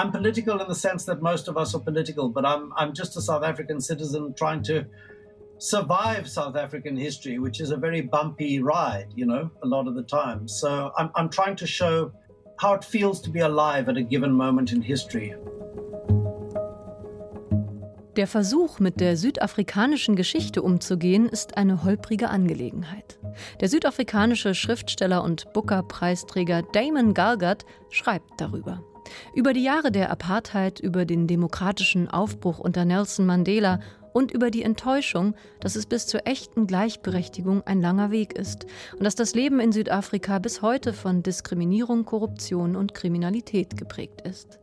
I'm political in the sense that most of us are political, but I'm I'm just a South African citizen trying to survive South African history, which is a very bumpy ride, you know, a lot of the time. So I'm I'm trying to show how it feels to be alive at a given moment in history. Der Versuch, mit der südafrikanischen Geschichte umzugehen, ist eine holprige Angelegenheit. Der südafrikanische Schriftsteller und Booker-Preisträger Damon Galgard schreibt darüber. Über die Jahre der Apartheid, über den demokratischen Aufbruch unter Nelson Mandela und über die Enttäuschung, dass es bis zur echten Gleichberechtigung ein langer Weg ist und dass das Leben in Südafrika bis heute von Diskriminierung, Korruption und Kriminalität geprägt ist.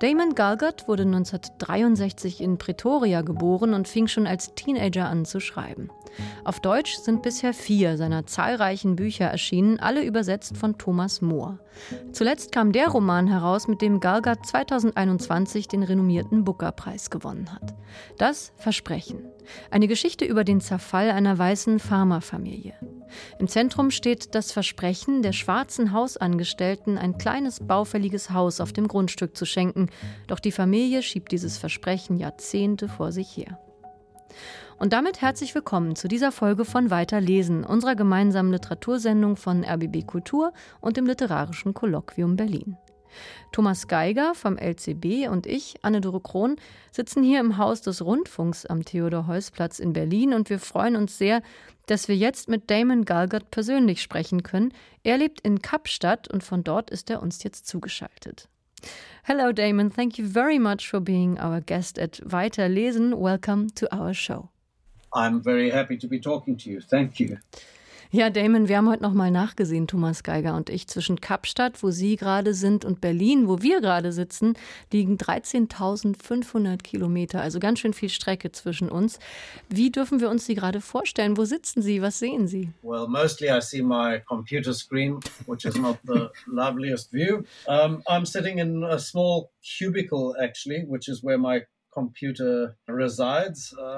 Damon Galgott wurde 1963 in Pretoria geboren und fing schon als Teenager an zu schreiben. Auf Deutsch sind bisher vier seiner zahlreichen Bücher erschienen, alle übersetzt von Thomas Mohr. Zuletzt kam der Roman heraus, mit dem Galgott 2021 den renommierten Booker-Preis gewonnen hat. Das Versprechen. Eine Geschichte über den Zerfall einer weißen Pharmafamilie. Im Zentrum steht das Versprechen der schwarzen Hausangestellten, ein kleines baufälliges Haus auf dem Grundstück zu schenken, doch die Familie schiebt dieses Versprechen Jahrzehnte vor sich her. Und damit herzlich willkommen zu dieser Folge von Weiterlesen, unserer gemeinsamen Literatursendung von RBB Kultur und dem Literarischen Kolloquium Berlin. Thomas Geiger vom LCB und ich, Anne-Dore Krohn, sitzen hier im Haus des Rundfunks am Theodor-Heuss-Platz in Berlin und wir freuen uns sehr, dass wir jetzt mit Damon Galgott persönlich sprechen können. Er lebt in Kapstadt und von dort ist er uns jetzt zugeschaltet. Hello, Damon. Thank you very much for being our guest at Weiterlesen. Welcome to our show. I'm very happy to be talking to you. Thank you. Ja, Damon, wir haben heute noch mal nachgesehen, Thomas Geiger und ich. Zwischen Kapstadt, wo Sie gerade sind, und Berlin, wo wir gerade sitzen, liegen 13.500 Kilometer, also ganz schön viel Strecke zwischen uns. Wie dürfen wir uns Sie gerade vorstellen? Wo sitzen Sie? Was sehen Sie? Well, mostly I see my computer screen, which is not the loveliest view. Um, I'm sitting in a small cubicle, actually, which is where my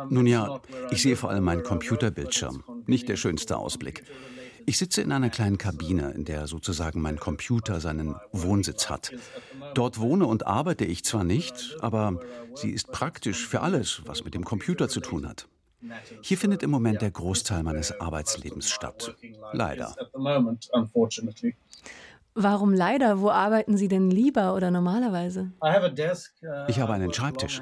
nun ja, ich sehe vor allem meinen Computerbildschirm, nicht der schönste Ausblick. Ich sitze in einer kleinen Kabine, in der sozusagen mein Computer seinen Wohnsitz hat. Dort wohne und arbeite ich zwar nicht, aber sie ist praktisch für alles, was mit dem Computer zu tun hat. Hier findet im Moment der Großteil meines Arbeitslebens statt. Leider. Warum leider? Wo arbeiten Sie denn lieber oder normalerweise? Uh, ich habe einen Schreibtisch.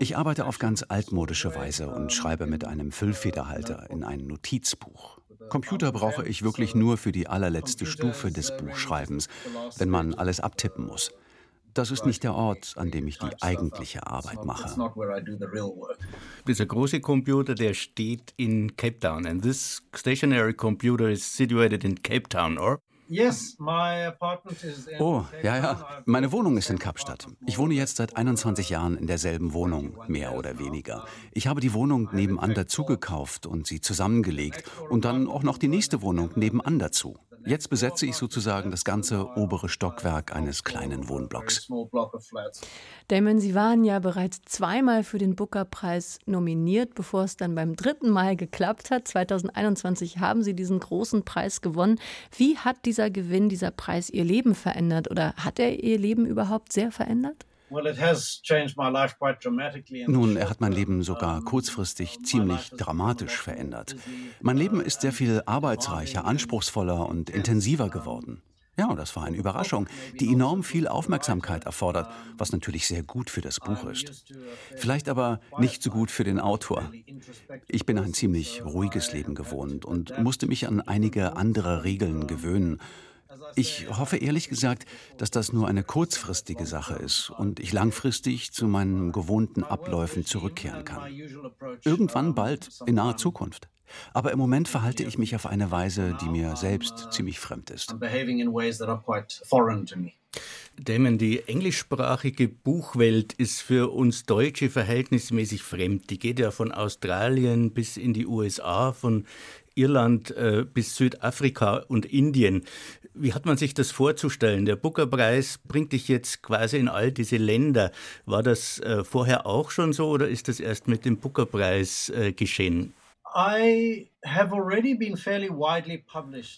Ich arbeite auf ganz altmodische Weise und schreibe mit einem Füllfederhalter in ein Notizbuch. Computer brauche ich wirklich nur für die allerletzte Stufe des Buchschreibens, wenn man alles abtippen muss. Das ist nicht der Ort, an dem ich die eigentliche Arbeit mache. Dieser große Computer, der steht in Cape Town. And this stationary computer is situated in Cape Town, or? Oh, ja, ja. Meine Wohnung ist in Kapstadt. Ich wohne jetzt seit 21 Jahren in derselben Wohnung, mehr oder weniger. Ich habe die Wohnung nebenan dazu gekauft und sie zusammengelegt und dann auch noch die nächste Wohnung nebenan dazu. Jetzt besetze ich sozusagen das ganze obere Stockwerk eines kleinen Wohnblocks. Damon, Sie waren ja bereits zweimal für den Booker-Preis nominiert, bevor es dann beim dritten Mal geklappt hat. 2021 haben Sie diesen großen Preis gewonnen. Wie hat dieser Gewinn, dieser Preis Ihr Leben verändert oder hat er Ihr Leben überhaupt sehr verändert? Nun, er hat mein Leben sogar kurzfristig ziemlich dramatisch verändert. Mein Leben ist sehr viel arbeitsreicher, anspruchsvoller und intensiver geworden. Ja, das war eine Überraschung, die enorm viel Aufmerksamkeit erfordert, was natürlich sehr gut für das Buch ist. Vielleicht aber nicht so gut für den Autor. Ich bin ein ziemlich ruhiges Leben gewohnt und musste mich an einige andere Regeln gewöhnen ich hoffe ehrlich gesagt, dass das nur eine kurzfristige Sache ist und ich langfristig zu meinen gewohnten Abläufen zurückkehren kann. Irgendwann bald, in naher Zukunft. Aber im Moment verhalte ich mich auf eine Weise, die mir selbst ziemlich fremd ist. Damon, die englischsprachige Buchwelt ist für uns Deutsche verhältnismäßig fremd. Die geht ja von Australien bis in die USA, von Irland äh, bis Südafrika und Indien. Wie hat man sich das vorzustellen? Der Booker-Preis bringt dich jetzt quasi in all diese Länder. War das äh, vorher auch schon so oder ist das erst mit dem Booker-Preis äh, geschehen? I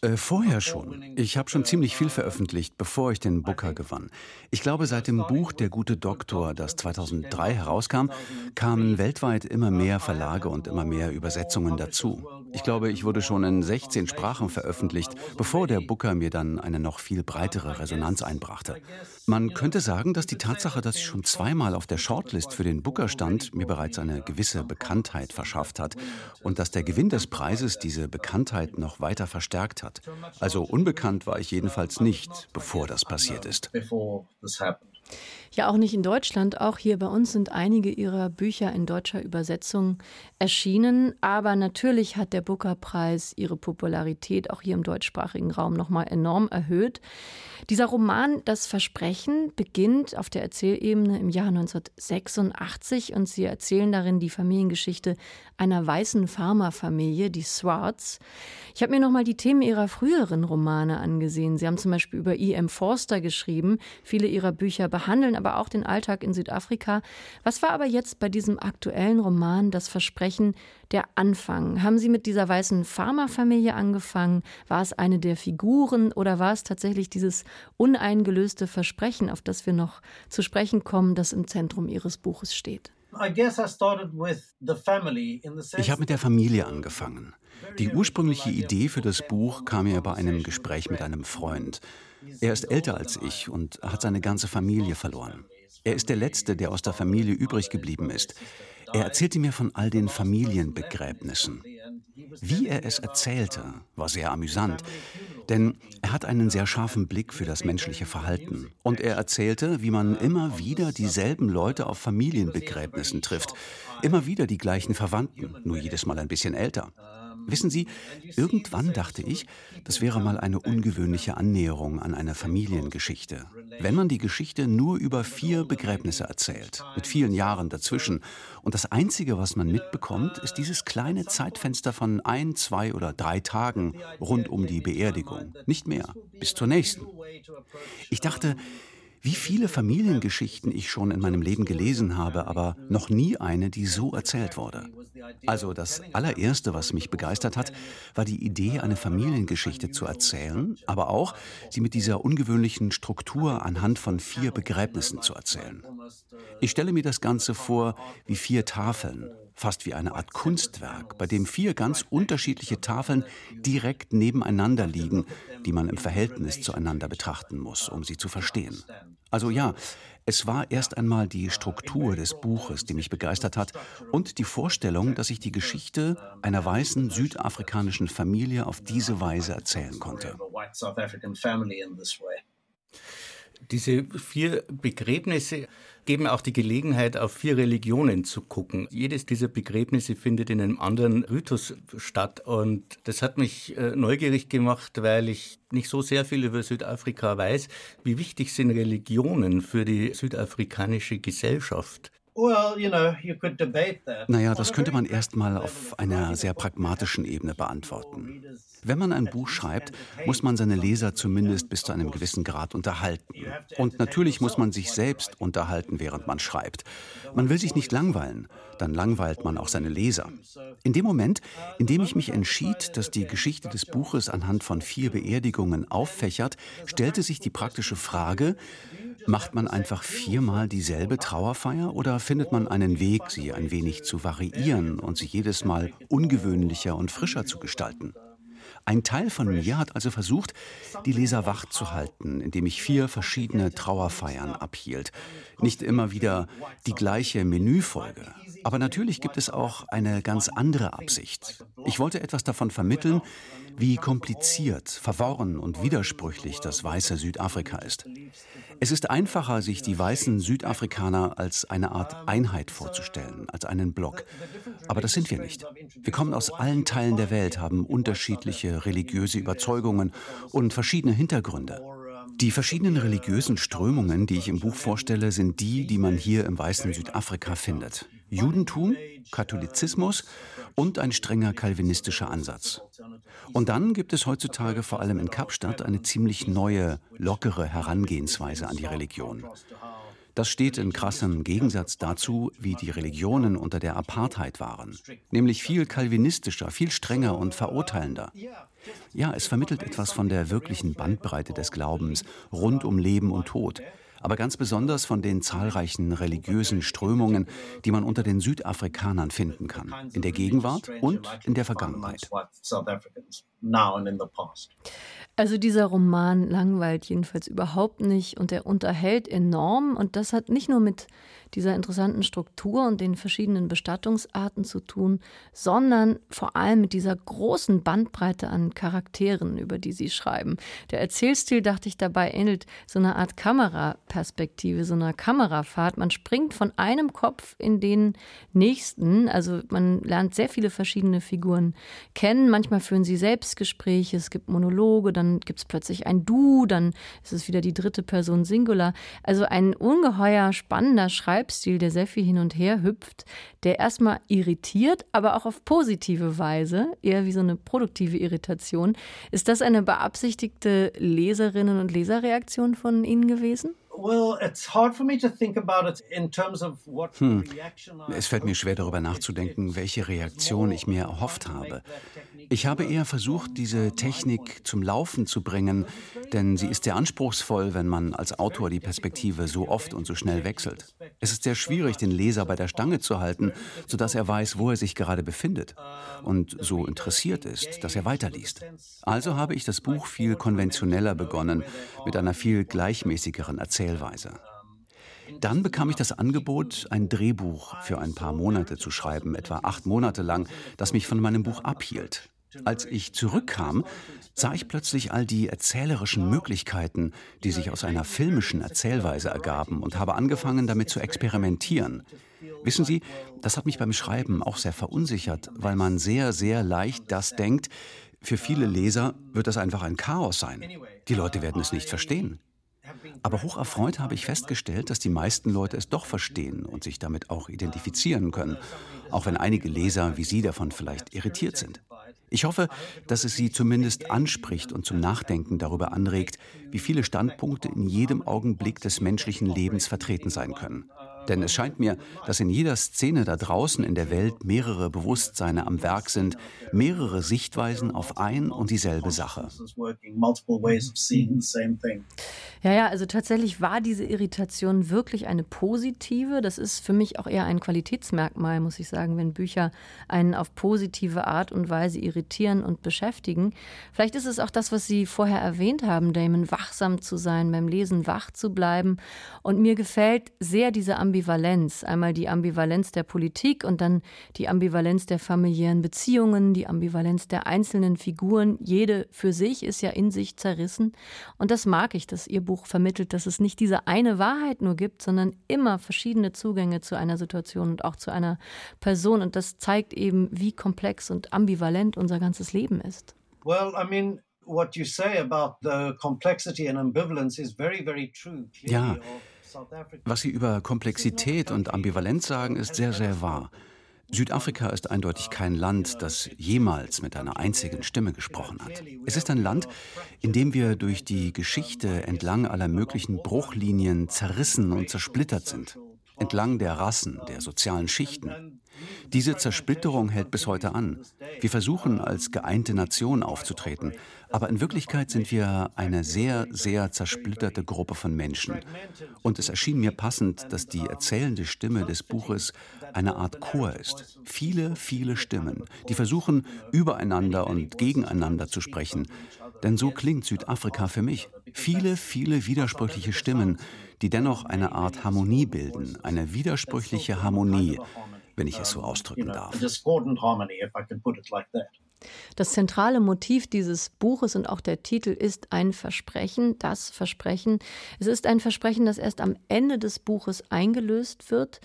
äh, vorher schon. Ich habe schon ziemlich viel veröffentlicht, bevor ich den Booker gewann. Ich glaube, seit dem Buch Der gute Doktor, das 2003 herauskam, kamen weltweit immer mehr Verlage und immer mehr Übersetzungen dazu. Ich glaube, ich wurde schon in 16 Sprachen veröffentlicht, bevor der Booker mir dann eine noch viel breitere Resonanz einbrachte. Man könnte sagen, dass die Tatsache, dass ich schon zweimal auf der Shortlist für den Booker stand, mir bereits eine gewisse Bekanntheit verschafft hat und dass der Gewinn des Preises Preises diese Bekanntheit noch weiter verstärkt hat. Also unbekannt war ich jedenfalls nicht, bevor das passiert ist. Ja, auch nicht in Deutschland. Auch hier bei uns sind einige ihrer Bücher in deutscher Übersetzung erschienen. Aber natürlich hat der Booker-Preis ihre Popularität auch hier im deutschsprachigen Raum nochmal enorm erhöht. Dieser Roman Das Versprechen beginnt auf der Erzählebene im Jahr 1986 und sie erzählen darin die Familiengeschichte einer weißen Farmerfamilie, die Swartz. Ich habe mir nochmal die Themen ihrer früheren Romane angesehen. Sie haben zum Beispiel über E.M. Forster geschrieben. Viele ihrer Bücher behandeln aber auch den Alltag in Südafrika. Was war aber jetzt bei diesem aktuellen Roman Das Versprechen der Anfang? Haben Sie mit dieser weißen Farmerfamilie angefangen? War es eine der Figuren oder war es tatsächlich dieses uneingelöste Versprechen, auf das wir noch zu sprechen kommen, das im Zentrum Ihres Buches steht? Ich habe mit der Familie angefangen. Die ursprüngliche Idee für das Buch kam mir bei einem Gespräch mit einem Freund. Er ist älter als ich und hat seine ganze Familie verloren. Er ist der Letzte, der aus der Familie übrig geblieben ist. Er erzählte mir von all den Familienbegräbnissen. Wie er es erzählte, war sehr amüsant, denn er hat einen sehr scharfen Blick für das menschliche Verhalten. Und er erzählte, wie man immer wieder dieselben Leute auf Familienbegräbnissen trifft, immer wieder die gleichen Verwandten, nur jedes Mal ein bisschen älter. Wissen Sie, irgendwann dachte ich, das wäre mal eine ungewöhnliche Annäherung an eine Familiengeschichte. Wenn man die Geschichte nur über vier Begräbnisse erzählt, mit vielen Jahren dazwischen, und das Einzige, was man mitbekommt, ist dieses kleine Zeitfenster von ein, zwei oder drei Tagen rund um die Beerdigung. Nicht mehr, bis zur nächsten. Ich dachte, wie viele Familiengeschichten ich schon in meinem Leben gelesen habe, aber noch nie eine, die so erzählt wurde. Also das allererste, was mich begeistert hat, war die Idee, eine Familiengeschichte zu erzählen, aber auch sie mit dieser ungewöhnlichen Struktur anhand von vier Begräbnissen zu erzählen. Ich stelle mir das Ganze vor wie vier Tafeln, fast wie eine Art Kunstwerk, bei dem vier ganz unterschiedliche Tafeln direkt nebeneinander liegen, die man im Verhältnis zueinander betrachten muss, um sie zu verstehen. Also ja, es war erst einmal die Struktur des Buches, die mich begeistert hat, und die Vorstellung, dass ich die Geschichte einer weißen südafrikanischen Familie auf diese Weise erzählen konnte. Diese vier Begräbnisse geben auch die Gelegenheit, auf vier Religionen zu gucken. Jedes dieser Begräbnisse findet in einem anderen Ritus statt. Und das hat mich äh, neugierig gemacht, weil ich nicht so sehr viel über Südafrika weiß. Wie wichtig sind Religionen für die südafrikanische Gesellschaft? Naja, das könnte man erstmal auf einer sehr pragmatischen Ebene beantworten. Wenn man ein Buch schreibt, muss man seine Leser zumindest bis zu einem gewissen Grad unterhalten. Und natürlich muss man sich selbst unterhalten, während man schreibt. Man will sich nicht langweilen, dann langweilt man auch seine Leser. In dem Moment, in dem ich mich entschied, dass die Geschichte des Buches anhand von vier Beerdigungen auffächert, stellte sich die praktische Frage, Macht man einfach viermal dieselbe Trauerfeier oder findet man einen Weg, sie ein wenig zu variieren und sie jedes Mal ungewöhnlicher und frischer zu gestalten? Ein Teil von mir hat also versucht, die Leser wach zu halten, indem ich vier verschiedene Trauerfeiern abhielt. Nicht immer wieder die gleiche Menüfolge. Aber natürlich gibt es auch eine ganz andere Absicht. Ich wollte etwas davon vermitteln, wie kompliziert, verworren und widersprüchlich das weiße Südafrika ist. Es ist einfacher, sich die weißen Südafrikaner als eine Art Einheit vorzustellen, als einen Block. Aber das sind wir nicht. Wir kommen aus allen Teilen der Welt, haben unterschiedliche religiöse Überzeugungen und verschiedene Hintergründe. Die verschiedenen religiösen Strömungen, die ich im Buch vorstelle, sind die, die man hier im weißen Südafrika findet. Judentum, Katholizismus und ein strenger kalvinistischer Ansatz. Und dann gibt es heutzutage vor allem in Kapstadt eine ziemlich neue, lockere Herangehensweise an die Religion. Das steht in krassem Gegensatz dazu, wie die Religionen unter der Apartheid waren, nämlich viel kalvinistischer, viel strenger und verurteilender. Ja, es vermittelt etwas von der wirklichen Bandbreite des Glaubens rund um Leben und Tod, aber ganz besonders von den zahlreichen religiösen Strömungen, die man unter den Südafrikanern finden kann, in der Gegenwart und in der Vergangenheit. Also dieser Roman langweilt jedenfalls überhaupt nicht und er unterhält enorm und das hat nicht nur mit dieser interessanten Struktur und den verschiedenen Bestattungsarten zu tun, sondern vor allem mit dieser großen Bandbreite an Charakteren, über die sie schreiben. Der Erzählstil, dachte ich dabei, ähnelt so einer Art Kameraperspektive, so einer Kamerafahrt. Man springt von einem Kopf in den nächsten, also man lernt sehr viele verschiedene Figuren kennen. Manchmal führen sie Selbstgespräche, es gibt Monologe, dann gibt es plötzlich ein Du, dann ist es wieder die dritte Person Singular. Also ein ungeheuer spannender Schreib Schreibstil, der sehr viel hin und her hüpft, der erstmal irritiert, aber auch auf positive Weise, eher wie so eine produktive Irritation. Ist das eine beabsichtigte Leserinnen- und Leserreaktion von Ihnen gewesen? Hm. Es fällt mir schwer darüber nachzudenken, welche Reaktion ich mir erhofft habe. Ich habe eher versucht, diese Technik zum Laufen zu bringen, denn sie ist sehr anspruchsvoll, wenn man als Autor die Perspektive so oft und so schnell wechselt. Es ist sehr schwierig, den Leser bei der Stange zu halten, sodass er weiß, wo er sich gerade befindet und so interessiert ist, dass er weiterliest. Also habe ich das Buch viel konventioneller begonnen, mit einer viel gleichmäßigeren Erzählweise. Dann bekam ich das Angebot, ein Drehbuch für ein paar Monate zu schreiben, etwa acht Monate lang, das mich von meinem Buch abhielt. Als ich zurückkam, sah ich plötzlich all die erzählerischen Möglichkeiten, die sich aus einer filmischen Erzählweise ergaben und habe angefangen, damit zu experimentieren. Wissen Sie, das hat mich beim Schreiben auch sehr verunsichert, weil man sehr, sehr leicht das denkt, für viele Leser wird das einfach ein Chaos sein. Die Leute werden es nicht verstehen. Aber hocherfreut habe ich festgestellt, dass die meisten Leute es doch verstehen und sich damit auch identifizieren können, auch wenn einige Leser wie Sie davon vielleicht irritiert sind. Ich hoffe, dass es Sie zumindest anspricht und zum Nachdenken darüber anregt, wie viele Standpunkte in jedem Augenblick des menschlichen Lebens vertreten sein können. Denn es scheint mir, dass in jeder Szene da draußen in der Welt mehrere Bewusstseine am Werk sind, mehrere Sichtweisen auf ein und dieselbe Sache. Ja, ja, also tatsächlich war diese Irritation wirklich eine positive. Das ist für mich auch eher ein Qualitätsmerkmal, muss ich sagen, wenn Bücher einen auf positive Art und Weise irritieren und beschäftigen. Vielleicht ist es auch das, was Sie vorher erwähnt haben, Damon, wachsam zu sein, beim Lesen wach zu bleiben. Und mir gefällt sehr diese Ambivalenz Ambivalenz. Einmal die Ambivalenz der Politik und dann die Ambivalenz der familiären Beziehungen, die Ambivalenz der einzelnen Figuren. Jede für sich ist ja in sich zerrissen. Und das mag ich, dass Ihr Buch vermittelt, dass es nicht diese eine Wahrheit nur gibt, sondern immer verschiedene Zugänge zu einer Situation und auch zu einer Person. Und das zeigt eben, wie komplex und ambivalent unser ganzes Leben ist. Well, I mean, what you say about the complexity and ambivalence is very, very true. Ja. Was Sie über Komplexität und Ambivalenz sagen, ist sehr, sehr wahr. Südafrika ist eindeutig kein Land, das jemals mit einer einzigen Stimme gesprochen hat. Es ist ein Land, in dem wir durch die Geschichte entlang aller möglichen Bruchlinien zerrissen und zersplittert sind. Entlang der Rassen, der sozialen Schichten. Diese Zersplitterung hält bis heute an. Wir versuchen als geeinte Nation aufzutreten, aber in Wirklichkeit sind wir eine sehr, sehr zersplitterte Gruppe von Menschen. Und es erschien mir passend, dass die erzählende Stimme des Buches eine Art Chor ist. Viele, viele Stimmen, die versuchen, übereinander und gegeneinander zu sprechen. Denn so klingt Südafrika für mich. Viele, viele widersprüchliche Stimmen, die dennoch eine Art Harmonie bilden, eine widersprüchliche Harmonie, wenn ich es so ausdrücken darf. Das zentrale Motiv dieses Buches und auch der Titel ist ein Versprechen, das Versprechen. Es ist ein Versprechen, das erst am Ende des Buches eingelöst wird.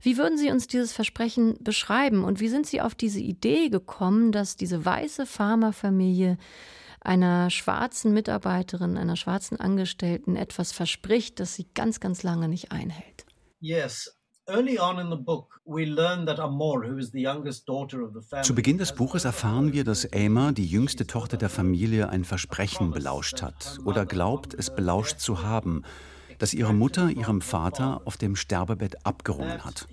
Wie würden Sie uns dieses Versprechen beschreiben und wie sind Sie auf diese Idee gekommen, dass diese weiße Pharmafamilie einer schwarzen Mitarbeiterin, einer schwarzen Angestellten etwas verspricht, das sie ganz, ganz lange nicht einhält? Yes, zu Beginn des Buches erfahren wir, dass Emma, die jüngste Tochter der Familie, ein Versprechen belauscht hat oder glaubt, es belauscht zu haben, das ihre Mutter ihrem Vater auf dem Sterbebett abgerungen hat.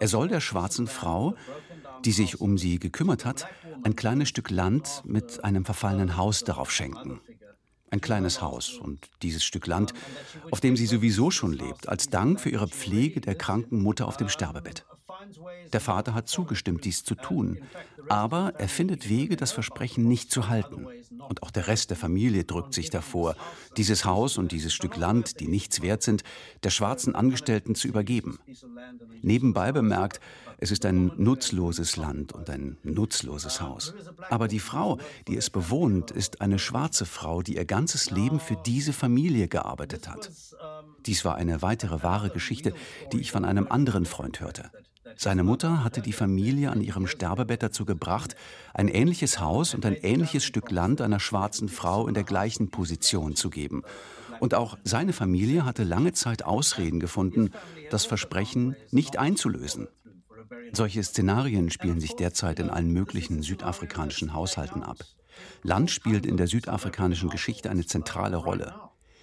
Er soll der schwarzen Frau, die sich um sie gekümmert hat, ein kleines Stück Land mit einem verfallenen Haus darauf schenken. Ein kleines Haus und dieses Stück Land, auf dem sie sowieso schon lebt, als Dank für ihre Pflege der kranken Mutter auf dem Sterbebett. Der Vater hat zugestimmt, dies zu tun, aber er findet Wege, das Versprechen nicht zu halten. Und auch der Rest der Familie drückt sich davor, dieses Haus und dieses Stück Land, die nichts wert sind, der schwarzen Angestellten zu übergeben. Nebenbei bemerkt, es ist ein nutzloses Land und ein nutzloses Haus. Aber die Frau, die es bewohnt, ist eine schwarze Frau, die ihr ganzes Leben für diese Familie gearbeitet hat. Dies war eine weitere wahre Geschichte, die ich von einem anderen Freund hörte. Seine Mutter hatte die Familie an ihrem Sterbebett dazu gebracht, ein ähnliches Haus und ein ähnliches Stück Land einer schwarzen Frau in der gleichen Position zu geben. Und auch seine Familie hatte lange Zeit Ausreden gefunden, das Versprechen nicht einzulösen. Solche Szenarien spielen sich derzeit in allen möglichen südafrikanischen Haushalten ab. Land spielt in der südafrikanischen Geschichte eine zentrale Rolle.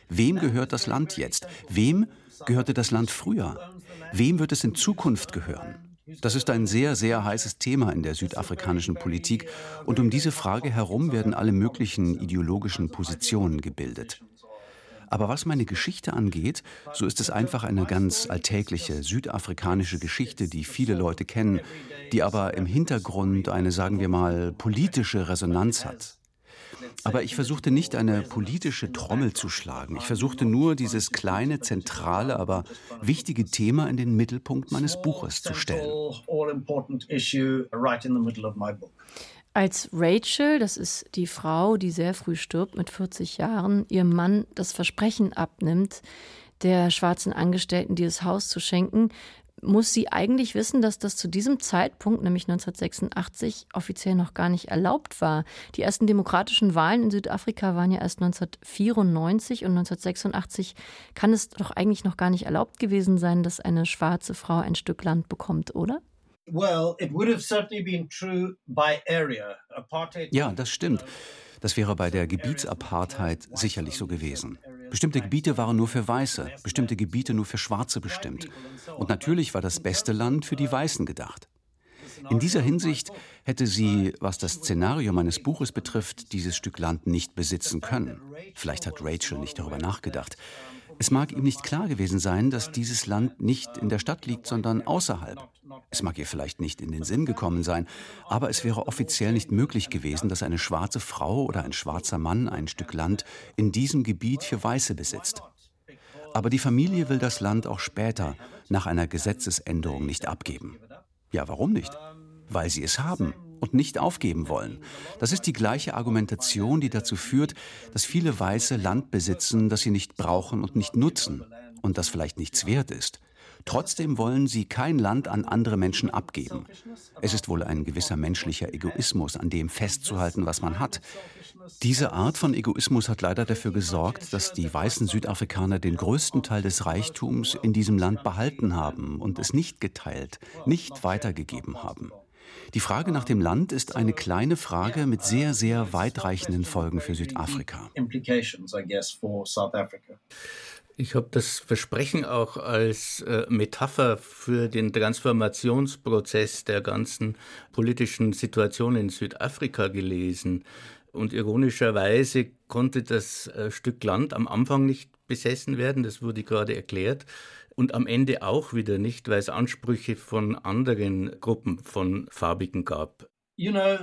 Wem gehört das Land jetzt? Wem gehörte das Land früher? Wem wird es in Zukunft gehören? Das ist ein sehr, sehr heißes Thema in der südafrikanischen Politik und um diese Frage herum werden alle möglichen ideologischen Positionen gebildet. Aber was meine Geschichte angeht, so ist es einfach eine ganz alltägliche südafrikanische Geschichte, die viele Leute kennen, die aber im Hintergrund eine, sagen wir mal, politische Resonanz hat. Aber ich versuchte nicht eine politische Trommel zu schlagen. Ich versuchte nur, dieses kleine, zentrale, aber wichtige Thema in den Mittelpunkt meines Buches zu stellen. Als Rachel, das ist die Frau, die sehr früh stirbt, mit 40 Jahren, ihrem Mann das Versprechen abnimmt, der schwarzen Angestellten dieses Haus zu schenken, muss sie eigentlich wissen, dass das zu diesem Zeitpunkt, nämlich 1986, offiziell noch gar nicht erlaubt war. Die ersten demokratischen Wahlen in Südafrika waren ja erst 1994 und 1986 kann es doch eigentlich noch gar nicht erlaubt gewesen sein, dass eine schwarze Frau ein Stück Land bekommt, oder? Ja, das stimmt. Das wäre bei der Gebietsapartheid sicherlich so gewesen. Bestimmte Gebiete waren nur für Weiße, bestimmte Gebiete nur für Schwarze bestimmt. Und natürlich war das beste Land für die Weißen gedacht. In dieser Hinsicht hätte sie, was das Szenario meines Buches betrifft, dieses Stück Land nicht besitzen können. Vielleicht hat Rachel nicht darüber nachgedacht. Es mag ihm nicht klar gewesen sein, dass dieses Land nicht in der Stadt liegt, sondern außerhalb. Es mag ihr vielleicht nicht in den Sinn gekommen sein, aber es wäre offiziell nicht möglich gewesen, dass eine schwarze Frau oder ein schwarzer Mann ein Stück Land in diesem Gebiet für Weiße besitzt. Aber die Familie will das Land auch später nach einer Gesetzesänderung nicht abgeben. Ja, warum nicht? Weil sie es haben und nicht aufgeben wollen. Das ist die gleiche Argumentation, die dazu führt, dass viele Weiße Land besitzen, das sie nicht brauchen und nicht nutzen und das vielleicht nichts wert ist. Trotzdem wollen sie kein Land an andere Menschen abgeben. Es ist wohl ein gewisser menschlicher Egoismus, an dem festzuhalten, was man hat. Diese Art von Egoismus hat leider dafür gesorgt, dass die weißen Südafrikaner den größten Teil des Reichtums in diesem Land behalten haben und es nicht geteilt, nicht weitergegeben haben. Die Frage nach dem Land ist eine kleine Frage mit sehr, sehr weitreichenden Folgen für Südafrika. Ich habe das Versprechen auch als äh, Metapher für den Transformationsprozess der ganzen politischen Situation in Südafrika gelesen. Und ironischerweise konnte das äh, Stück Land am Anfang nicht besessen werden, das wurde gerade erklärt und am Ende auch wieder nicht, weil es Ansprüche von anderen Gruppen von Farbigen gab. You know,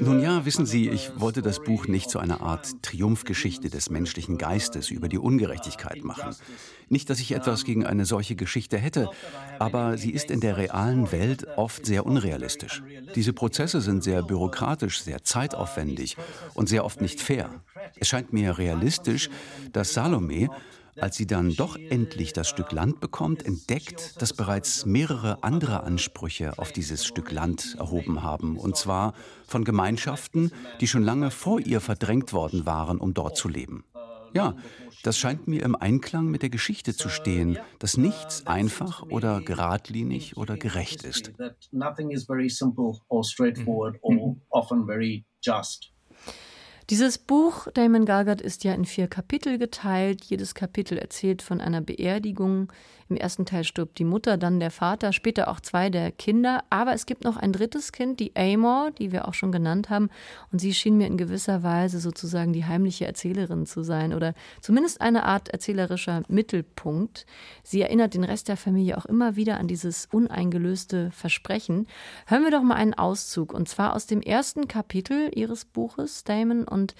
nun ja, wissen Sie, ich wollte das Buch nicht zu einer Art Triumphgeschichte des menschlichen Geistes über die Ungerechtigkeit machen. Nicht, dass ich etwas gegen eine solche Geschichte hätte, aber sie ist in der realen Welt oft sehr unrealistisch. Diese Prozesse sind sehr bürokratisch, sehr zeitaufwendig und sehr oft nicht fair. Es scheint mir realistisch, dass Salome als sie dann doch endlich das Stück Land bekommt, entdeckt, dass bereits mehrere andere Ansprüche auf dieses Stück Land erhoben haben, und zwar von Gemeinschaften, die schon lange vor ihr verdrängt worden waren, um dort zu leben. Ja, das scheint mir im Einklang mit der Geschichte zu stehen, dass nichts einfach oder geradlinig oder gerecht ist. Dieses Buch Damon Galgard ist ja in vier Kapitel geteilt. Jedes Kapitel erzählt von einer Beerdigung. Im ersten Teil stirbt die Mutter, dann der Vater, später auch zwei der Kinder. Aber es gibt noch ein drittes Kind, die Amor, die wir auch schon genannt haben. Und sie schien mir in gewisser Weise sozusagen die heimliche Erzählerin zu sein oder zumindest eine Art erzählerischer Mittelpunkt. Sie erinnert den Rest der Familie auch immer wieder an dieses uneingelöste Versprechen. Hören wir doch mal einen Auszug und zwar aus dem ersten Kapitel ihres Buches, Damon und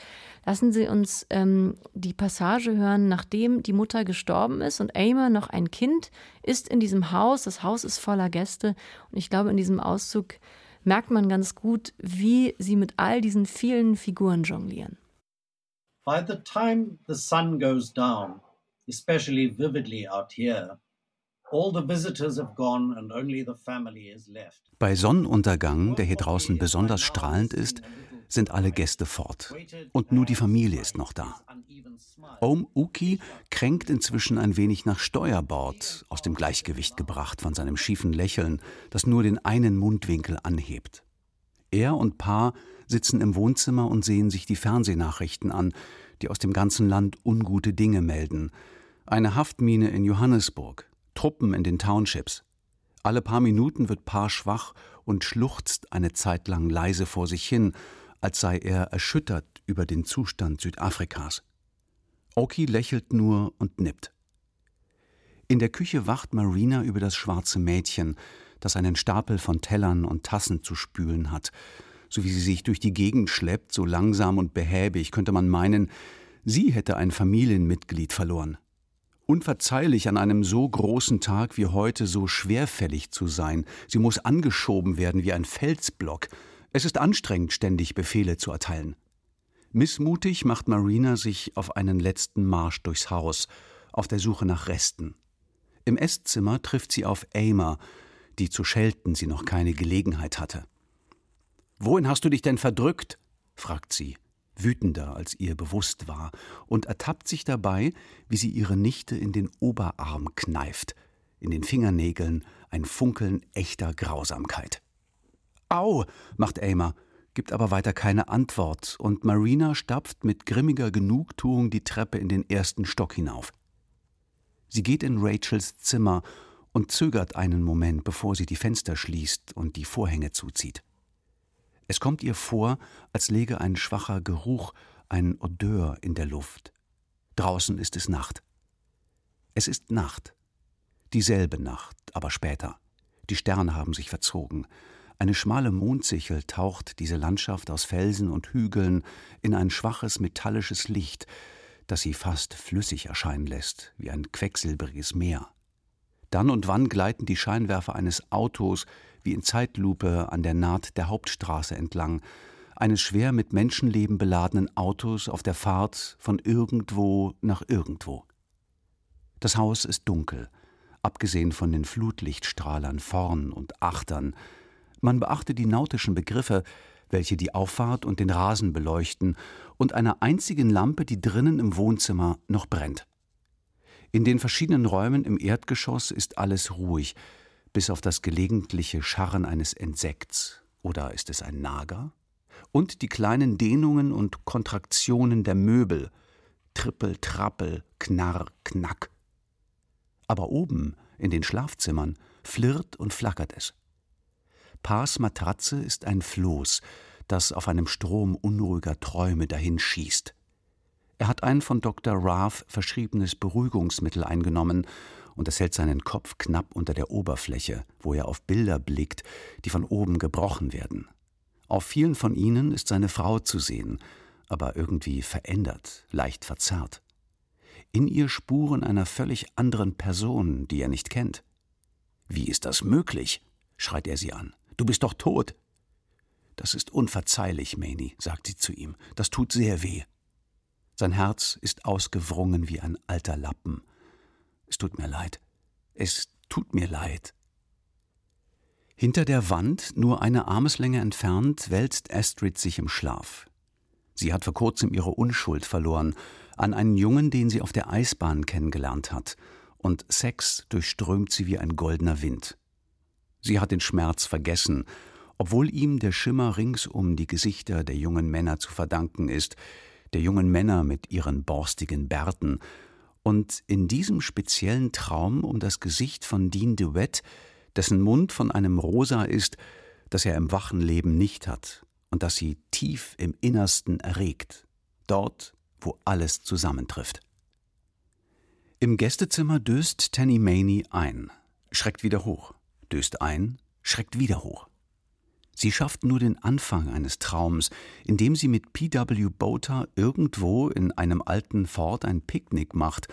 lassen Sie uns ähm, die Passage hören, nachdem die Mutter gestorben ist und Aimer noch ein Kind ist in diesem Haus. Das Haus ist voller Gäste und ich glaube, in diesem Auszug merkt man ganz gut, wie sie mit all diesen vielen Figuren jonglieren. By the time the sun goes down, especially vividly out here, bei Sonnenuntergang, der hier draußen besonders strahlend ist, sind alle Gäste fort. Und nur die Familie ist noch da. Om Uki kränkt inzwischen ein wenig nach Steuerbord, aus dem Gleichgewicht gebracht von seinem schiefen Lächeln, das nur den einen Mundwinkel anhebt. Er und Pa sitzen im Wohnzimmer und sehen sich die Fernsehnachrichten an, die aus dem ganzen Land ungute Dinge melden. Eine Haftmine in Johannesburg, Truppen in den Townships. Alle paar Minuten wird Pa schwach und schluchzt eine Zeit lang leise vor sich hin, als sei er erschüttert über den Zustand Südafrikas. Oki lächelt nur und nippt. In der Küche wacht Marina über das schwarze Mädchen, das einen Stapel von Tellern und Tassen zu spülen hat. So wie sie sich durch die Gegend schleppt, so langsam und behäbig, könnte man meinen, sie hätte ein Familienmitglied verloren. Unverzeihlich an einem so großen Tag wie heute so schwerfällig zu sein. Sie muss angeschoben werden wie ein Felsblock, es ist anstrengend, ständig Befehle zu erteilen. Missmutig macht Marina sich auf einen letzten Marsch durchs Haus, auf der Suche nach Resten. Im Esszimmer trifft sie auf Aimer, die zu schelten sie noch keine Gelegenheit hatte. Wohin hast du dich denn verdrückt? fragt sie, wütender als ihr bewusst war, und ertappt sich dabei, wie sie ihre Nichte in den Oberarm kneift, in den Fingernägeln ein Funkeln echter Grausamkeit. Au, macht Aimer, gibt aber weiter keine Antwort, und Marina stapft mit grimmiger Genugtuung die Treppe in den ersten Stock hinauf. Sie geht in Rachels Zimmer und zögert einen Moment, bevor sie die Fenster schließt und die Vorhänge zuzieht. Es kommt ihr vor, als läge ein schwacher Geruch, ein Odeur in der Luft. Draußen ist es Nacht. Es ist Nacht. Dieselbe Nacht, aber später. Die Sterne haben sich verzogen. Eine schmale Mondsichel taucht diese Landschaft aus Felsen und Hügeln in ein schwaches metallisches Licht, das sie fast flüssig erscheinen lässt, wie ein quecksilbriges Meer. Dann und wann gleiten die Scheinwerfer eines Autos wie in Zeitlupe an der Naht der Hauptstraße entlang, eines schwer mit Menschenleben beladenen Autos auf der Fahrt von irgendwo nach irgendwo. Das Haus ist dunkel, abgesehen von den Flutlichtstrahlern vorn und achtern, man beachte die nautischen Begriffe, welche die Auffahrt und den Rasen beleuchten, und einer einzigen Lampe, die drinnen im Wohnzimmer noch brennt. In den verschiedenen Räumen im Erdgeschoss ist alles ruhig, bis auf das gelegentliche Scharren eines Insekts oder ist es ein Nager? Und die kleinen Dehnungen und Kontraktionen der Möbel, Trippel, Trappel, Knarr, Knack. Aber oben, in den Schlafzimmern, flirrt und flackert es. Pars Matratze ist ein Floß, das auf einem Strom unruhiger Träume dahinschießt. Er hat ein von Dr. Rath verschriebenes Beruhigungsmittel eingenommen und es hält seinen Kopf knapp unter der Oberfläche, wo er auf Bilder blickt, die von oben gebrochen werden. Auf vielen von ihnen ist seine Frau zu sehen, aber irgendwie verändert, leicht verzerrt. In ihr Spuren einer völlig anderen Person, die er nicht kennt. Wie ist das möglich? schreit er sie an. Du bist doch tot. Das ist unverzeihlich, Maney, sagt sie zu ihm. Das tut sehr weh. Sein Herz ist ausgewrungen wie ein alter Lappen. Es tut mir leid. Es tut mir leid. Hinter der Wand, nur eine Armeslänge entfernt, wälzt Astrid sich im Schlaf. Sie hat vor kurzem ihre Unschuld verloren an einen Jungen, den sie auf der Eisbahn kennengelernt hat, und Sex durchströmt sie wie ein goldener Wind. Sie hat den Schmerz vergessen, obwohl ihm der Schimmer ringsum die Gesichter der jungen Männer zu verdanken ist, der jungen Männer mit ihren borstigen Bärten, und in diesem speziellen Traum um das Gesicht von Dean DeWitt, dessen Mund von einem Rosa ist, das er im wachen Leben nicht hat und das sie tief im Innersten erregt, dort, wo alles zusammentrifft. Im Gästezimmer döst Tanny Maney ein, schreckt wieder hoch, döst ein, schreckt wieder hoch. Sie schafft nur den Anfang eines Traums, indem sie mit P.W. Boter irgendwo in einem alten Fort ein Picknick macht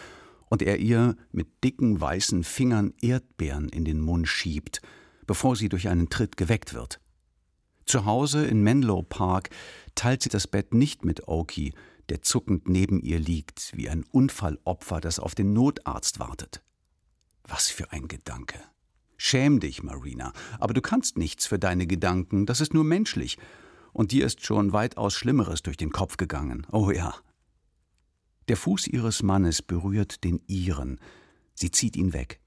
und er ihr mit dicken weißen Fingern Erdbeeren in den Mund schiebt, bevor sie durch einen Tritt geweckt wird. Zu Hause in Menlo Park teilt sie das Bett nicht mit Oki, der zuckend neben ihr liegt, wie ein Unfallopfer, das auf den Notarzt wartet. Was für ein Gedanke. Schäm dich, Marina, aber du kannst nichts für deine Gedanken, das ist nur menschlich. Und dir ist schon weitaus Schlimmeres durch den Kopf gegangen. Oh ja. Der Fuß ihres Mannes berührt den ihren. Sie zieht ihn weg.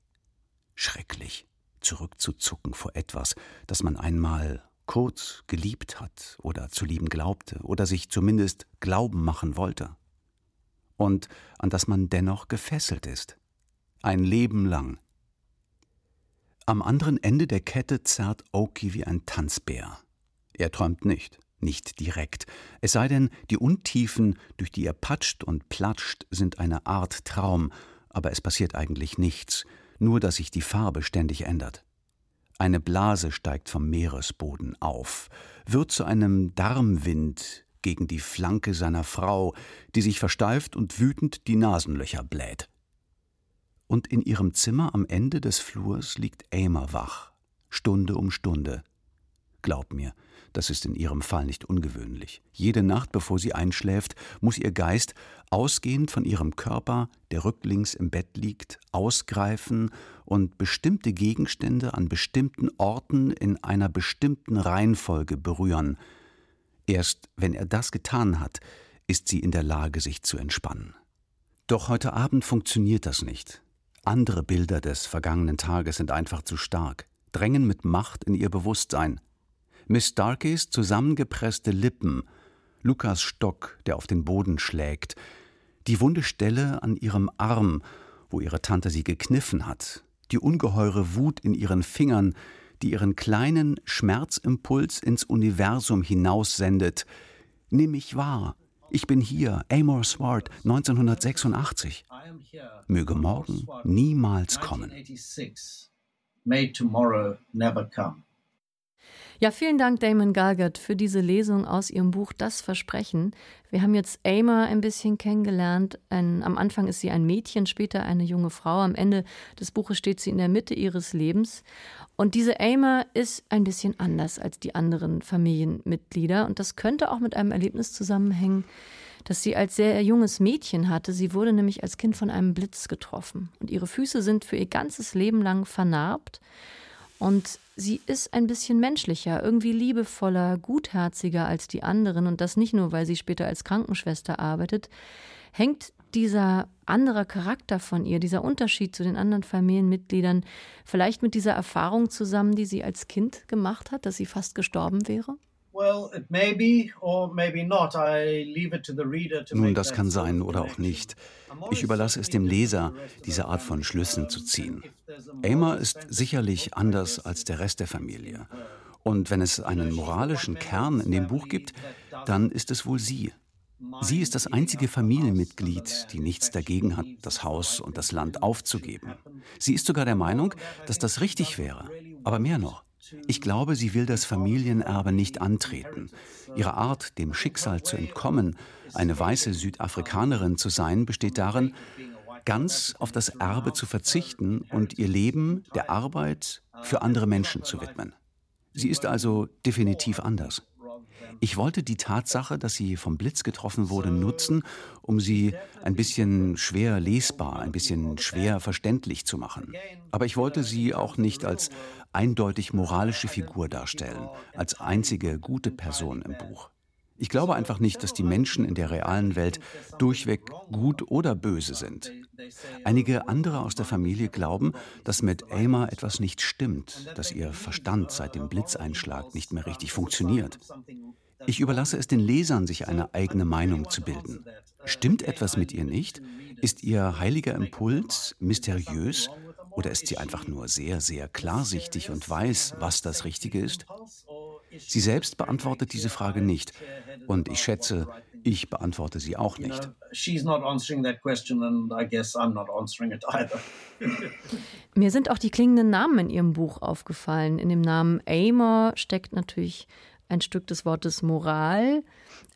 Schrecklich, zurückzuzucken vor etwas, das man einmal kurz geliebt hat oder zu lieben glaubte oder sich zumindest glauben machen wollte. Und an das man dennoch gefesselt ist. Ein Leben lang. Am anderen Ende der Kette zerrt Oki wie ein Tanzbär. Er träumt nicht, nicht direkt, es sei denn, die Untiefen, durch die er patscht und platscht, sind eine Art Traum, aber es passiert eigentlich nichts, nur dass sich die Farbe ständig ändert. Eine Blase steigt vom Meeresboden auf, wird zu einem Darmwind gegen die Flanke seiner Frau, die sich versteift und wütend die Nasenlöcher bläht und in ihrem Zimmer am Ende des Flurs liegt Aimer wach, Stunde um Stunde. Glaub mir, das ist in ihrem Fall nicht ungewöhnlich. Jede Nacht, bevor sie einschläft, muss ihr Geist, ausgehend von ihrem Körper, der rücklings im Bett liegt, ausgreifen und bestimmte Gegenstände an bestimmten Orten in einer bestimmten Reihenfolge berühren. Erst wenn er das getan hat, ist sie in der Lage, sich zu entspannen. Doch heute Abend funktioniert das nicht. Andere Bilder des vergangenen Tages sind einfach zu stark, drängen mit Macht in ihr Bewusstsein. Miss Starkeys zusammengepresste Lippen, Lukas Stock, der auf den Boden schlägt, die wunde Stelle an ihrem Arm, wo ihre Tante sie gekniffen hat, die ungeheure Wut in ihren Fingern, die ihren kleinen Schmerzimpuls ins Universum hinaussendet. Nimm mich wahr, ich bin hier, Amor Swart, 1986. Möge morgen niemals kommen. Ja, vielen Dank, Damon Galgert, für diese Lesung aus Ihrem Buch Das Versprechen. Wir haben jetzt Amor ein bisschen kennengelernt. Ein, am Anfang ist sie ein Mädchen, später eine junge Frau. Am Ende des Buches steht sie in der Mitte ihres Lebens. Und diese Amor ist ein bisschen anders als die anderen Familienmitglieder. Und das könnte auch mit einem Erlebnis zusammenhängen, das sie als sehr junges Mädchen hatte. Sie wurde nämlich als Kind von einem Blitz getroffen. Und ihre Füße sind für ihr ganzes Leben lang vernarbt. Und sie ist ein bisschen menschlicher, irgendwie liebevoller, gutherziger als die anderen. Und das nicht nur, weil sie später als Krankenschwester arbeitet. Hängt dieser andere Charakter von ihr, dieser Unterschied zu den anderen Familienmitgliedern, vielleicht mit dieser Erfahrung zusammen, die sie als Kind gemacht hat, dass sie fast gestorben wäre? Nun, das kann sein oder auch nicht. Ich überlasse es dem Leser, diese Art von Schlüssen zu ziehen. Emma ist sicherlich anders als der Rest der Familie. Und wenn es einen moralischen Kern in dem Buch gibt, dann ist es wohl sie. Sie ist das einzige Familienmitglied, die nichts dagegen hat, das Haus und das Land aufzugeben. Sie ist sogar der Meinung, dass das richtig wäre. Aber mehr noch. Ich glaube, sie will das Familienerbe nicht antreten. Ihre Art, dem Schicksal zu entkommen, eine weiße Südafrikanerin zu sein, besteht darin, ganz auf das Erbe zu verzichten und ihr Leben der Arbeit für andere Menschen zu widmen. Sie ist also definitiv anders. Ich wollte die Tatsache, dass sie vom Blitz getroffen wurde, nutzen, um sie ein bisschen schwer lesbar, ein bisschen schwer verständlich zu machen. Aber ich wollte sie auch nicht als eindeutig moralische Figur darstellen, als einzige gute Person im Buch. Ich glaube einfach nicht, dass die Menschen in der realen Welt durchweg gut oder böse sind. Einige andere aus der Familie glauben, dass mit Elmer etwas nicht stimmt, dass ihr Verstand seit dem Blitzeinschlag nicht mehr richtig funktioniert. Ich überlasse es den Lesern, sich eine eigene Meinung zu bilden. Stimmt etwas mit ihr nicht? Ist ihr heiliger Impuls mysteriös oder ist sie einfach nur sehr, sehr klarsichtig und weiß, was das Richtige ist? Sie selbst beantwortet diese Frage nicht. Und ich schätze, ich beantworte sie auch nicht. Mir sind auch die klingenden Namen in Ihrem Buch aufgefallen. In dem Namen Amor steckt natürlich ein Stück des Wortes Moral,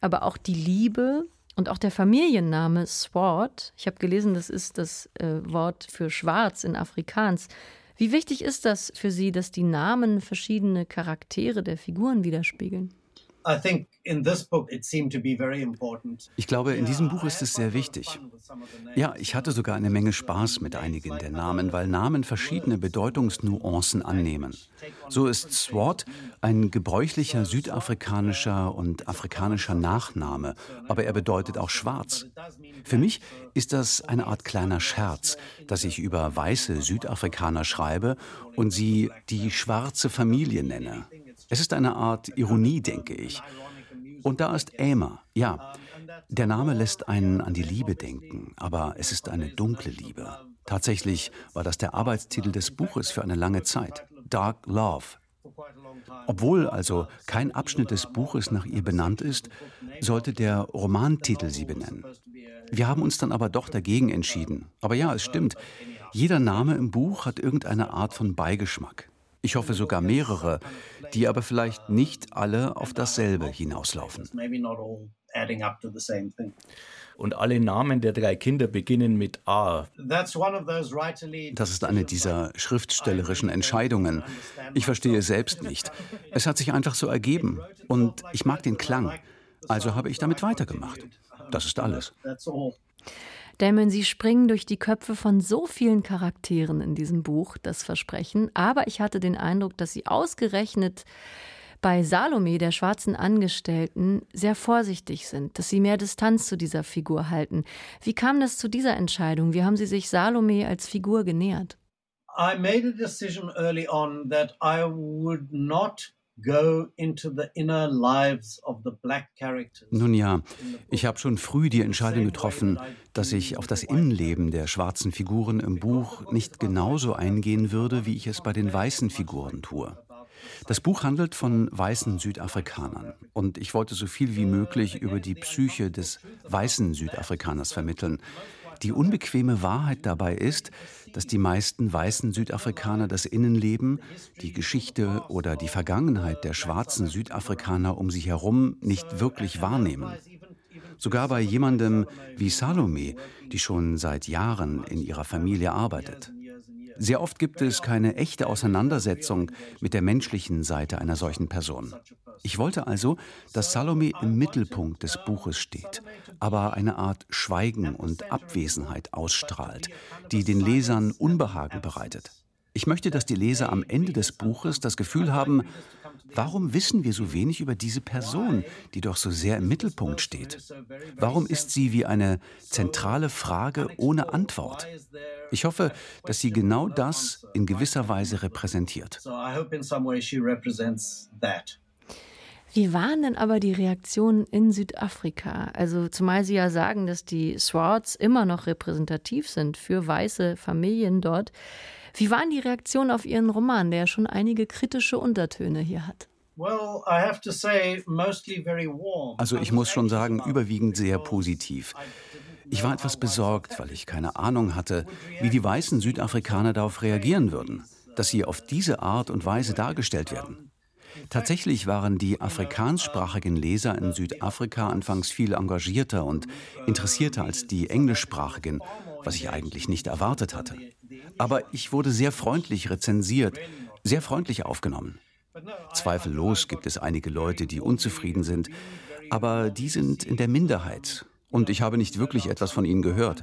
aber auch die Liebe und auch der Familienname Sword. Ich habe gelesen, das ist das äh, Wort für Schwarz in Afrikaans. Wie wichtig ist das für Sie, dass die Namen verschiedene Charaktere der Figuren widerspiegeln? Ich glaube, in diesem Buch ist es sehr wichtig. Ja, ich hatte sogar eine Menge Spaß mit einigen der Namen, weil Namen verschiedene Bedeutungsnuancen annehmen. So ist Swart ein gebräuchlicher südafrikanischer und afrikanischer Nachname, aber er bedeutet auch schwarz. Für mich ist das eine Art kleiner Scherz, dass ich über weiße Südafrikaner schreibe und sie die schwarze Familie nenne. Es ist eine Art Ironie, denke ich. Und da ist Ämer. Ja, der Name lässt einen an die Liebe denken, aber es ist eine dunkle Liebe. Tatsächlich war das der Arbeitstitel des Buches für eine lange Zeit. Dark Love. Obwohl also kein Abschnitt des Buches nach ihr benannt ist, sollte der Romantitel sie benennen. Wir haben uns dann aber doch dagegen entschieden. Aber ja, es stimmt. Jeder Name im Buch hat irgendeine Art von Beigeschmack. Ich hoffe sogar mehrere, die aber vielleicht nicht alle auf dasselbe hinauslaufen. Und alle Namen der drei Kinder beginnen mit A. Das ist eine dieser schriftstellerischen Entscheidungen. Ich verstehe es selbst nicht. Es hat sich einfach so ergeben. Und ich mag den Klang. Also habe ich damit weitergemacht. Das ist alles. Damon, Sie springen durch die Köpfe von so vielen Charakteren in diesem Buch, das Versprechen. Aber ich hatte den Eindruck, dass Sie ausgerechnet bei Salome, der schwarzen Angestellten, sehr vorsichtig sind, dass Sie mehr Distanz zu dieser Figur halten. Wie kam das zu dieser Entscheidung? Wie haben Sie sich Salome als Figur genähert? I made a decision early on that I would not nun ja, ich habe schon früh die Entscheidung getroffen, dass ich auf das Innenleben der schwarzen Figuren im Buch nicht genauso eingehen würde, wie ich es bei den weißen Figuren tue. Das Buch handelt von weißen Südafrikanern. Und ich wollte so viel wie möglich über die Psyche des weißen Südafrikaners vermitteln, die unbequeme Wahrheit dabei ist, dass die meisten weißen Südafrikaner das Innenleben, die Geschichte oder die Vergangenheit der schwarzen Südafrikaner um sich herum nicht wirklich wahrnehmen. Sogar bei jemandem wie Salome, die schon seit Jahren in ihrer Familie arbeitet. Sehr oft gibt es keine echte Auseinandersetzung mit der menschlichen Seite einer solchen Person. Ich wollte also, dass Salome im Mittelpunkt des Buches steht, aber eine Art Schweigen und Abwesenheit ausstrahlt, die den Lesern Unbehagen bereitet. Ich möchte, dass die Leser am Ende des Buches das Gefühl haben, warum wissen wir so wenig über diese Person, die doch so sehr im Mittelpunkt steht? Warum ist sie wie eine zentrale Frage ohne Antwort? Ich hoffe, dass sie genau das in gewisser Weise repräsentiert. Wie waren denn aber die Reaktionen in Südafrika? Also zumal Sie ja sagen, dass die Swarts immer noch repräsentativ sind für weiße Familien dort. Wie waren die Reaktionen auf Ihren Roman, der schon einige kritische Untertöne hier hat? Also ich muss schon sagen, überwiegend sehr positiv. Ich war etwas besorgt, weil ich keine Ahnung hatte, wie die weißen Südafrikaner darauf reagieren würden, dass sie auf diese Art und Weise dargestellt werden. Tatsächlich waren die afrikanssprachigen Leser in Südafrika anfangs viel engagierter und interessierter als die englischsprachigen, was ich eigentlich nicht erwartet hatte. Aber ich wurde sehr freundlich rezensiert, sehr freundlich aufgenommen. Zweifellos gibt es einige Leute, die unzufrieden sind, aber die sind in der Minderheit Und ich habe nicht wirklich etwas von ihnen gehört.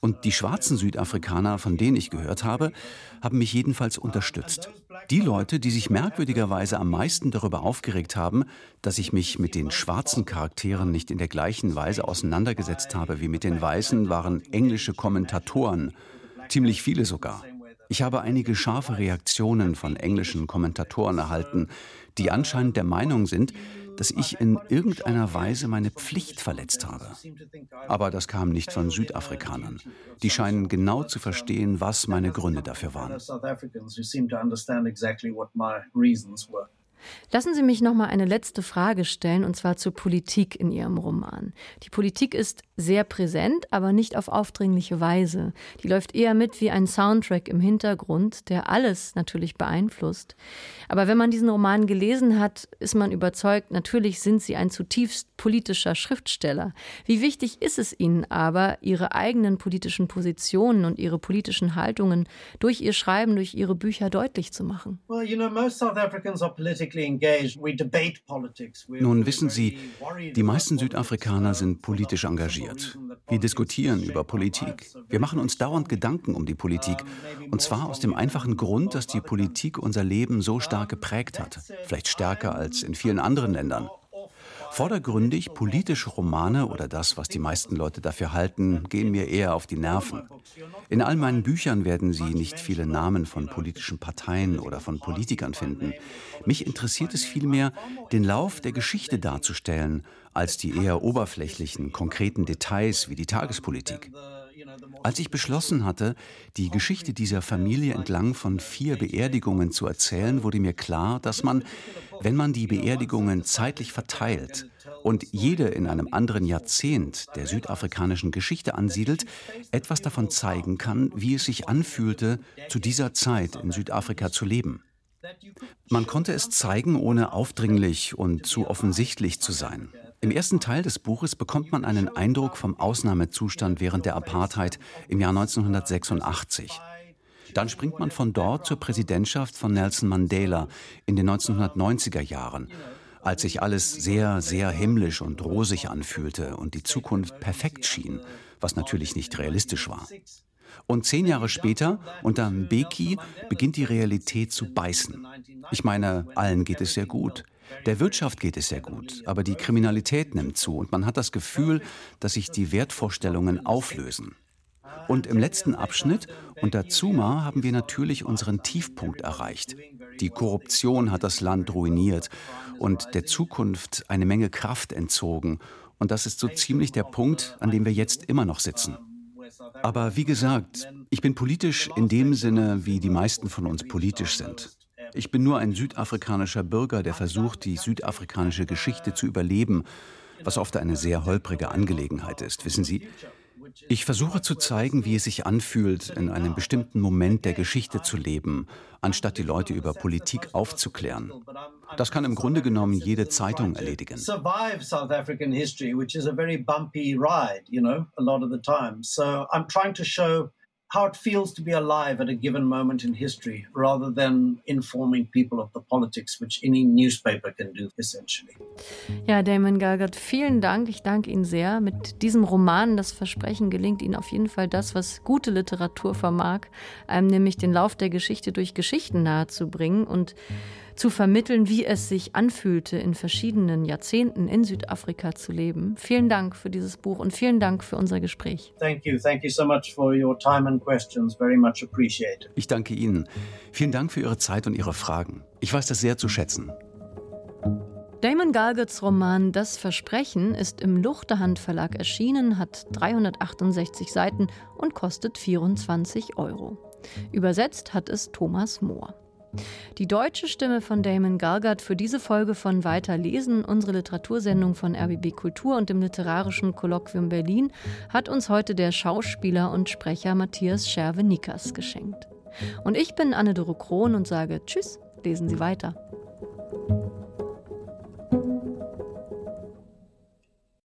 Und die schwarzen Südafrikaner, von denen ich gehört habe, haben mich jedenfalls unterstützt. Die Leute, die sich merkwürdigerweise am meisten darüber aufgeregt haben, dass ich mich mit den schwarzen Charakteren nicht in der gleichen Weise auseinandergesetzt habe wie mit den weißen, waren englische Kommentatoren, ziemlich viele sogar. Ich habe einige scharfe Reaktionen von englischen Kommentatoren erhalten, die anscheinend der Meinung sind, dass ich in irgendeiner Weise meine Pflicht verletzt habe. Aber das kam nicht von Südafrikanern. Die scheinen genau zu verstehen, was meine Gründe dafür waren. Lassen Sie mich noch mal eine letzte Frage stellen, und zwar zur Politik in Ihrem Roman. Die Politik ist sehr präsent, aber nicht auf aufdringliche Weise. Die läuft eher mit wie ein Soundtrack im Hintergrund, der alles natürlich beeinflusst. Aber wenn man diesen Roman gelesen hat, ist man überzeugt, natürlich sind Sie ein zutiefst politischer Schriftsteller. Wie wichtig ist es Ihnen aber, Ihre eigenen politischen Positionen und Ihre politischen Haltungen durch Ihr Schreiben, durch Ihre Bücher deutlich zu machen? Well, you know, most South Africans are nun wissen Sie, die meisten Südafrikaner sind politisch engagiert. Wir diskutieren über Politik. Wir machen uns dauernd Gedanken um die Politik. Und zwar aus dem einfachen Grund, dass die Politik unser Leben so stark geprägt hat. Vielleicht stärker als in vielen anderen Ländern. Vordergründig politische Romane oder das, was die meisten Leute dafür halten, gehen mir eher auf die Nerven. In all meinen Büchern werden Sie nicht viele Namen von politischen Parteien oder von Politikern finden. Mich interessiert es vielmehr, den Lauf der Geschichte darzustellen, als die eher oberflächlichen, konkreten Details wie die Tagespolitik. Als ich beschlossen hatte, die Geschichte dieser Familie entlang von vier Beerdigungen zu erzählen, wurde mir klar, dass man, wenn man die Beerdigungen zeitlich verteilt und jede in einem anderen Jahrzehnt der südafrikanischen Geschichte ansiedelt, etwas davon zeigen kann, wie es sich anfühlte, zu dieser Zeit in Südafrika zu leben. Man konnte es zeigen, ohne aufdringlich und zu offensichtlich zu sein. Im ersten Teil des Buches bekommt man einen Eindruck vom Ausnahmezustand während der Apartheid im Jahr 1986. Dann springt man von dort zur Präsidentschaft von Nelson Mandela in den 1990er Jahren, als sich alles sehr, sehr himmlisch und rosig anfühlte und die Zukunft perfekt schien, was natürlich nicht realistisch war. Und zehn Jahre später, unter Mbeki, beginnt die Realität zu beißen. Ich meine, allen geht es sehr gut. Der Wirtschaft geht es sehr gut, aber die Kriminalität nimmt zu und man hat das Gefühl, dass sich die Wertvorstellungen auflösen. Und im letzten Abschnitt, unter Zuma, haben wir natürlich unseren Tiefpunkt erreicht. Die Korruption hat das Land ruiniert und der Zukunft eine Menge Kraft entzogen. Und das ist so ziemlich der Punkt, an dem wir jetzt immer noch sitzen. Aber wie gesagt, ich bin politisch in dem Sinne, wie die meisten von uns politisch sind. Ich bin nur ein südafrikanischer Bürger, der versucht, die südafrikanische Geschichte zu überleben, was oft eine sehr holprige Angelegenheit ist, wissen Sie. Ich versuche zu zeigen, wie es sich anfühlt, in einem bestimmten Moment der Geschichte zu leben, anstatt die Leute über Politik aufzuklären. Das kann im Grunde genommen jede Zeitung erledigen. Survive How it feels to be alive at a given moment in history rather than informing people of the politics, which any newspaper can do essentially. Ja, Damon Galgard, vielen Dank. Ich danke Ihnen sehr. Mit diesem Roman, das Versprechen, gelingt Ihnen auf jeden Fall das, was gute Literatur vermag, einem nämlich den Lauf der Geschichte durch Geschichten nahezubringen und zu vermitteln, wie es sich anfühlte, in verschiedenen Jahrzehnten in Südafrika zu leben. Vielen Dank für dieses Buch und vielen Dank für unser Gespräch. Thank you. Thank you so much for your time and questions. Very much appreciated. Ich danke Ihnen. Vielen Dank für Ihre Zeit und Ihre Fragen. Ich weiß das sehr zu schätzen. Damon Galgots Roman Das Versprechen ist im Luchterhand Verlag erschienen, hat 368 Seiten und kostet 24 Euro. Übersetzt hat es Thomas Mohr. Die deutsche Stimme von Damon Galgard für diese Folge von Weiter lesen, unsere Literatursendung von RBB Kultur und dem Literarischen Kolloquium Berlin, hat uns heute der Schauspieler und Sprecher Matthias Scherve-Nikas geschenkt. Und ich bin Anne-Doro Krohn und sage Tschüss, lesen Sie weiter.